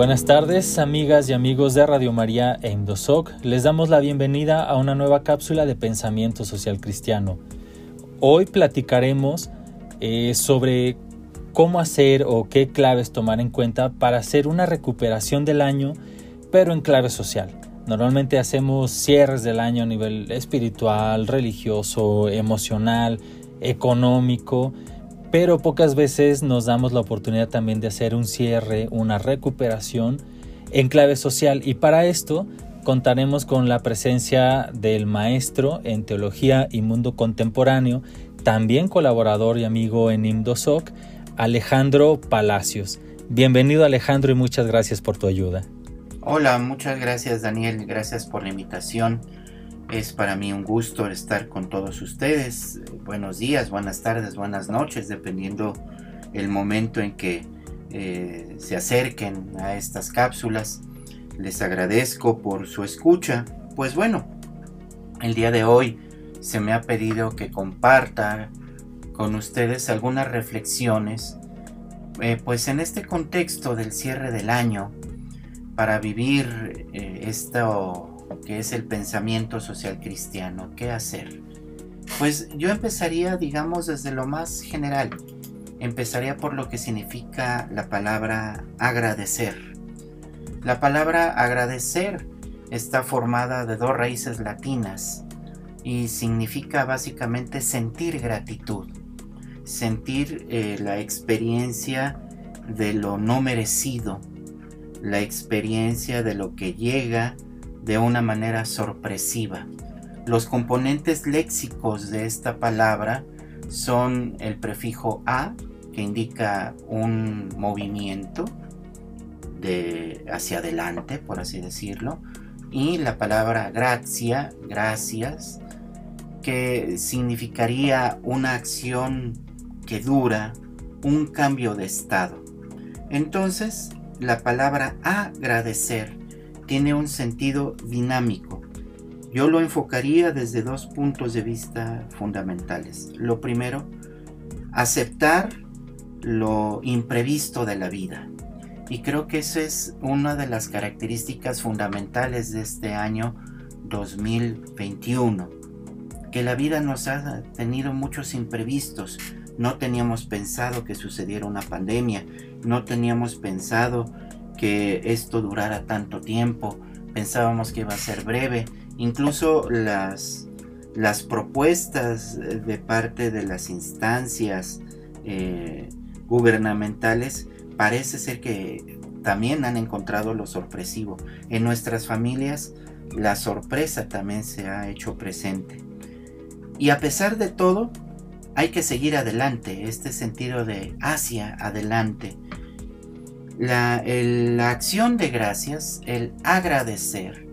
Buenas tardes, amigas y amigos de Radio María e Indosoc. Les damos la bienvenida a una nueva cápsula de pensamiento social cristiano. Hoy platicaremos eh, sobre cómo hacer o qué claves tomar en cuenta para hacer una recuperación del año, pero en clave social. Normalmente hacemos cierres del año a nivel espiritual, religioso, emocional, económico, pero pocas veces nos damos la oportunidad también de hacer un cierre, una recuperación en clave social y para esto contaremos con la presencia del maestro en teología y mundo contemporáneo, también colaborador y amigo en IMDOSOC, Alejandro Palacios. Bienvenido Alejandro y muchas gracias por tu ayuda. Hola, muchas gracias Daniel, gracias por la invitación. Es para mí un gusto estar con todos ustedes. Buenos días, buenas tardes, buenas noches, dependiendo el momento en que eh, se acerquen a estas cápsulas. Les agradezco por su escucha. Pues bueno, el día de hoy se me ha pedido que comparta con ustedes algunas reflexiones, eh, pues en este contexto del cierre del año, para vivir eh, esto que es el pensamiento social cristiano. ¿Qué hacer? Pues yo empezaría, digamos, desde lo más general. Empezaría por lo que significa la palabra agradecer. La palabra agradecer está formada de dos raíces latinas y significa básicamente sentir gratitud, sentir eh, la experiencia de lo no merecido, la experiencia de lo que llega de una manera sorpresiva. Los componentes léxicos de esta palabra son el prefijo a, que indica un movimiento de hacia adelante, por así decirlo, y la palabra gracia, gracias, que significaría una acción que dura, un cambio de estado. Entonces, la palabra agradecer tiene un sentido dinámico. Yo lo enfocaría desde dos puntos de vista fundamentales. Lo primero, aceptar lo imprevisto de la vida. Y creo que esa es una de las características fundamentales de este año 2021. Que la vida nos ha tenido muchos imprevistos. No teníamos pensado que sucediera una pandemia. No teníamos pensado que esto durara tanto tiempo, pensábamos que iba a ser breve, incluso las, las propuestas de parte de las instancias eh, gubernamentales parece ser que también han encontrado lo sorpresivo. En nuestras familias la sorpresa también se ha hecho presente. Y a pesar de todo, hay que seguir adelante, este sentido de hacia adelante, la, acción de gracias, el agradecer,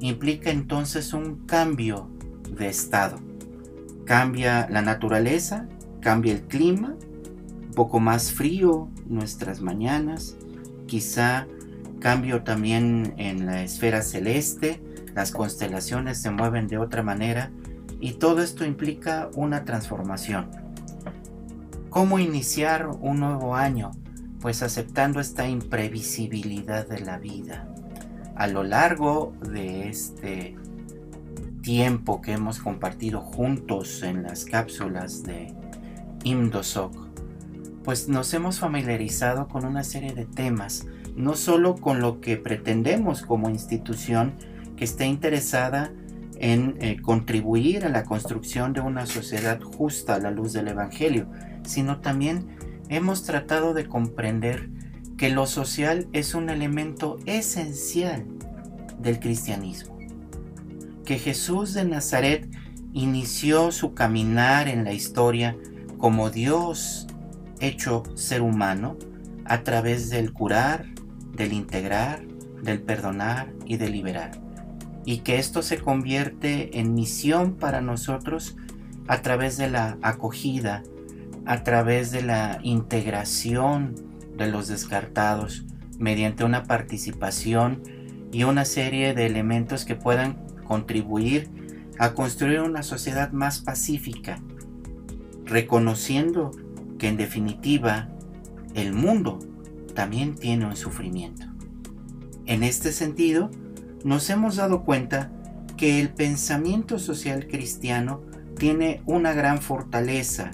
implica entonces un cambio de estado. Cambia la naturaleza, cambia el clima, un poco más frío nuestras mañanas, quizá cambio también en la esfera celeste, las constelaciones se mueven de otra manera y todo esto implica una transformación. ¿Cómo iniciar un nuevo año? Pues aceptando esta imprevisibilidad de la vida. A lo largo de este tiempo que hemos compartido juntos en las cápsulas de IMDOSOC, pues nos hemos familiarizado con una serie de temas, no solo con lo que pretendemos como institución que esté interesada en eh, contribuir a la construcción de una sociedad justa a la luz del Evangelio, sino también hemos tratado de comprender que lo social es un elemento esencial del cristianismo. Que Jesús de Nazaret inició su caminar en la historia como Dios hecho ser humano a través del curar, del integrar, del perdonar y del liberar. Y que esto se convierte en misión para nosotros a través de la acogida, a través de la integración de los descartados mediante una participación y una serie de elementos que puedan contribuir a construir una sociedad más pacífica, reconociendo que en definitiva el mundo también tiene un sufrimiento. En este sentido, nos hemos dado cuenta que el pensamiento social cristiano tiene una gran fortaleza,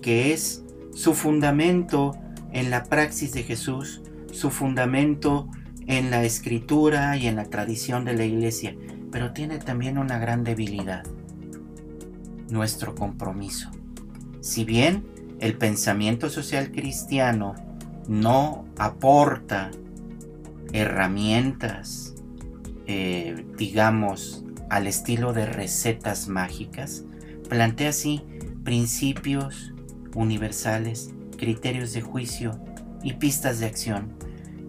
que es su fundamento en la praxis de Jesús, su fundamento en la escritura y en la tradición de la iglesia, pero tiene también una gran debilidad, nuestro compromiso. Si bien el pensamiento social cristiano no aporta herramientas, eh, digamos, al estilo de recetas mágicas, plantea así principios universales, criterios de juicio y pistas de acción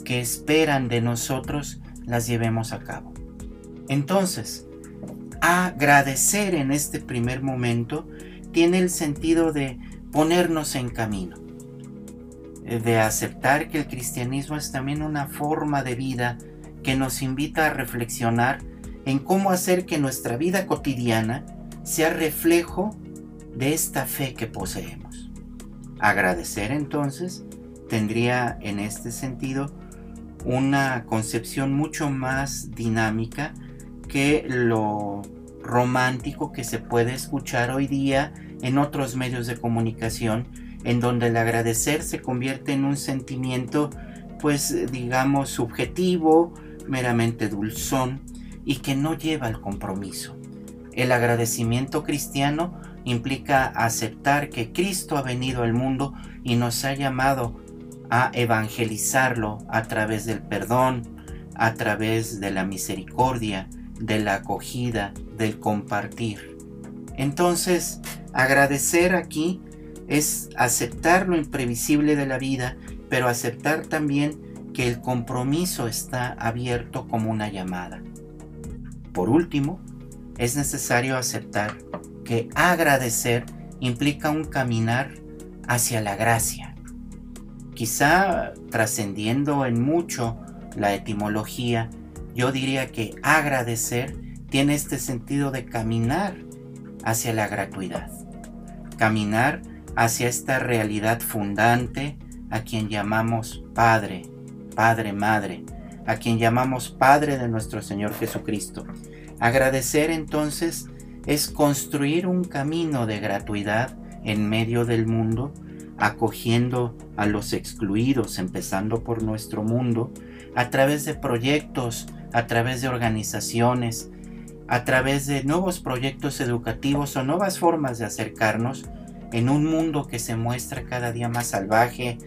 que esperan de nosotros las llevemos a cabo. Entonces, agradecer en este primer momento tiene el sentido de ponernos en camino, de aceptar que el cristianismo es también una forma de vida que nos invita a reflexionar en cómo hacer que nuestra vida cotidiana sea reflejo de esta fe que poseemos. Agradecer entonces tendría en este sentido una concepción mucho más dinámica que lo romántico que se puede escuchar hoy día en otros medios de comunicación, en donde el agradecer se convierte en un sentimiento, pues digamos, subjetivo, meramente dulzón, y que no lleva al compromiso. El agradecimiento cristiano implica aceptar que Cristo ha venido al mundo y nos ha llamado a evangelizarlo a través del perdón, a través de la misericordia, de la acogida, del compartir. Entonces, agradecer aquí es aceptar lo imprevisible de la vida, pero aceptar también que el compromiso está abierto como una llamada. Por último, es necesario aceptar que agradecer implica un caminar hacia la gracia. Quizá trascendiendo en mucho la etimología, yo diría que agradecer tiene este sentido de caminar hacia la gratuidad, caminar hacia esta realidad fundante a quien llamamos Padre, Padre, Madre, a quien llamamos Padre de nuestro Señor Jesucristo. Agradecer entonces es construir un camino de gratuidad en medio del mundo, acogiendo a los excluidos, empezando por nuestro mundo, a través de proyectos, a través de organizaciones, a través de nuevos proyectos educativos o nuevas formas de acercarnos en un mundo que se muestra cada día más salvaje,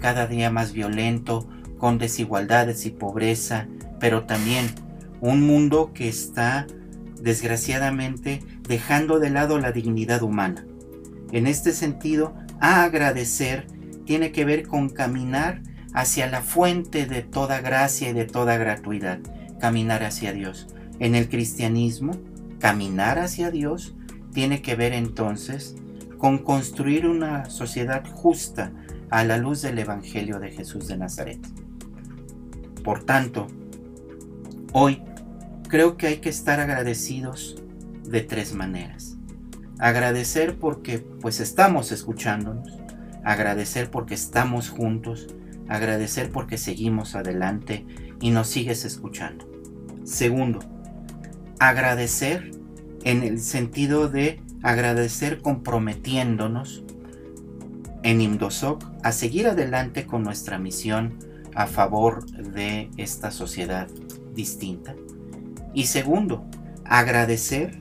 cada día más violento, con desigualdades y pobreza, pero también un mundo que está desgraciadamente dejando de lado la dignidad humana. En este sentido, agradecer tiene que ver con caminar hacia la fuente de toda gracia y de toda gratuidad, caminar hacia Dios. En el cristianismo, caminar hacia Dios tiene que ver entonces con construir una sociedad justa a la luz del Evangelio de Jesús de Nazaret. Por tanto, hoy creo que hay que estar agradecidos de tres maneras. Agradecer porque pues estamos escuchándonos, agradecer porque estamos juntos, agradecer porque seguimos adelante y nos sigues escuchando. Segundo, agradecer en el sentido de agradecer comprometiéndonos en Imdosoc a seguir adelante con nuestra misión a favor de esta sociedad distinta. Y segundo, agradecer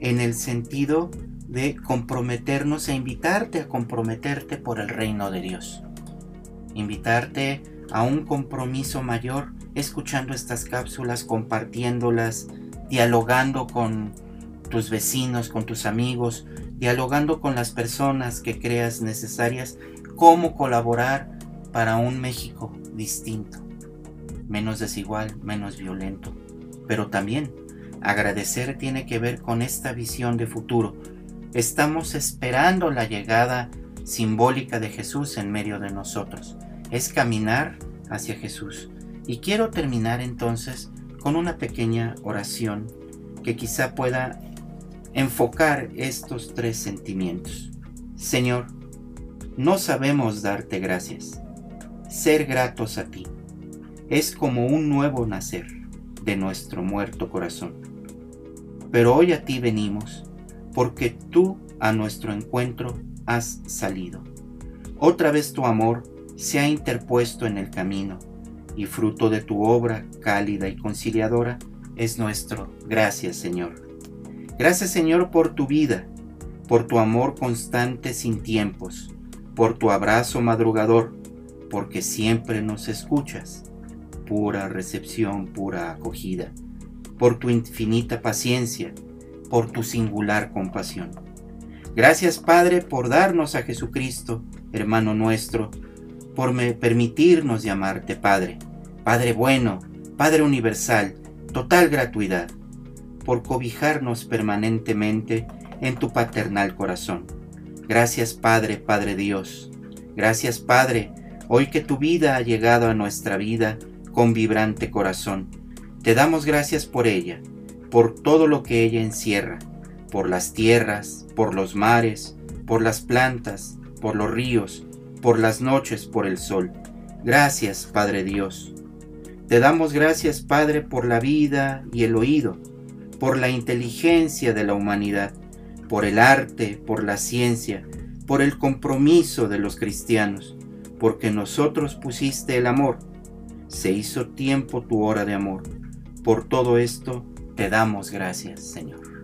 en el sentido de comprometernos e invitarte a comprometerte por el reino de Dios. Invitarte a un compromiso mayor escuchando estas cápsulas, compartiéndolas, dialogando con tus vecinos, con tus amigos, dialogando con las personas que creas necesarias, cómo colaborar para un México distinto, menos desigual, menos violento. Pero también agradecer tiene que ver con esta visión de futuro. Estamos esperando la llegada simbólica de Jesús en medio de nosotros. Es caminar hacia Jesús. Y quiero terminar entonces con una pequeña oración que quizá pueda enfocar estos tres sentimientos. Señor, no sabemos darte gracias ser gratos a ti. es como un nuevo nacer de nuestro muerto corazón. Pero hoy a ti venimos, porque tú a nuestro encuentro has salido. Otra vez tu amor se ha interpuesto en el camino, y fruto de tu obra cálida y conciliadora es nuestro. Gracias Señor. Gracias Señor por tu vida, por tu amor constante sin tiempos, por tu abrazo madrugador, porque siempre nos escuchas. Pura recepción, pura acogida, por tu infinita paciencia, por tu singular compasión. Gracias Padre por darnos a Jesucristo, hermano nuestro, por permitirnos llamarte Padre, Padre bueno, Padre universal, total gratuidad, por cobijarnos permanentemente en tu paternal corazón. Gracias Padre, Padre Dios. Gracias Padre, hoy que tu vida ha llegado a nuestra vida con vibrante corazón. Te damos gracias por ella, por todo lo que ella encierra, por las tierras, por los mares, por las plantas, por los ríos, por las noches, por el sol. Gracias, Padre Dios. Te damos gracias, Padre, por la vida y el oído, por la inteligencia de la humanidad, por el arte, por la ciencia, por el compromiso de los cristianos, porque nosotros pusiste el amor. Se hizo tiempo tu hora de amor. Por todo esto te damos gracias, Señor.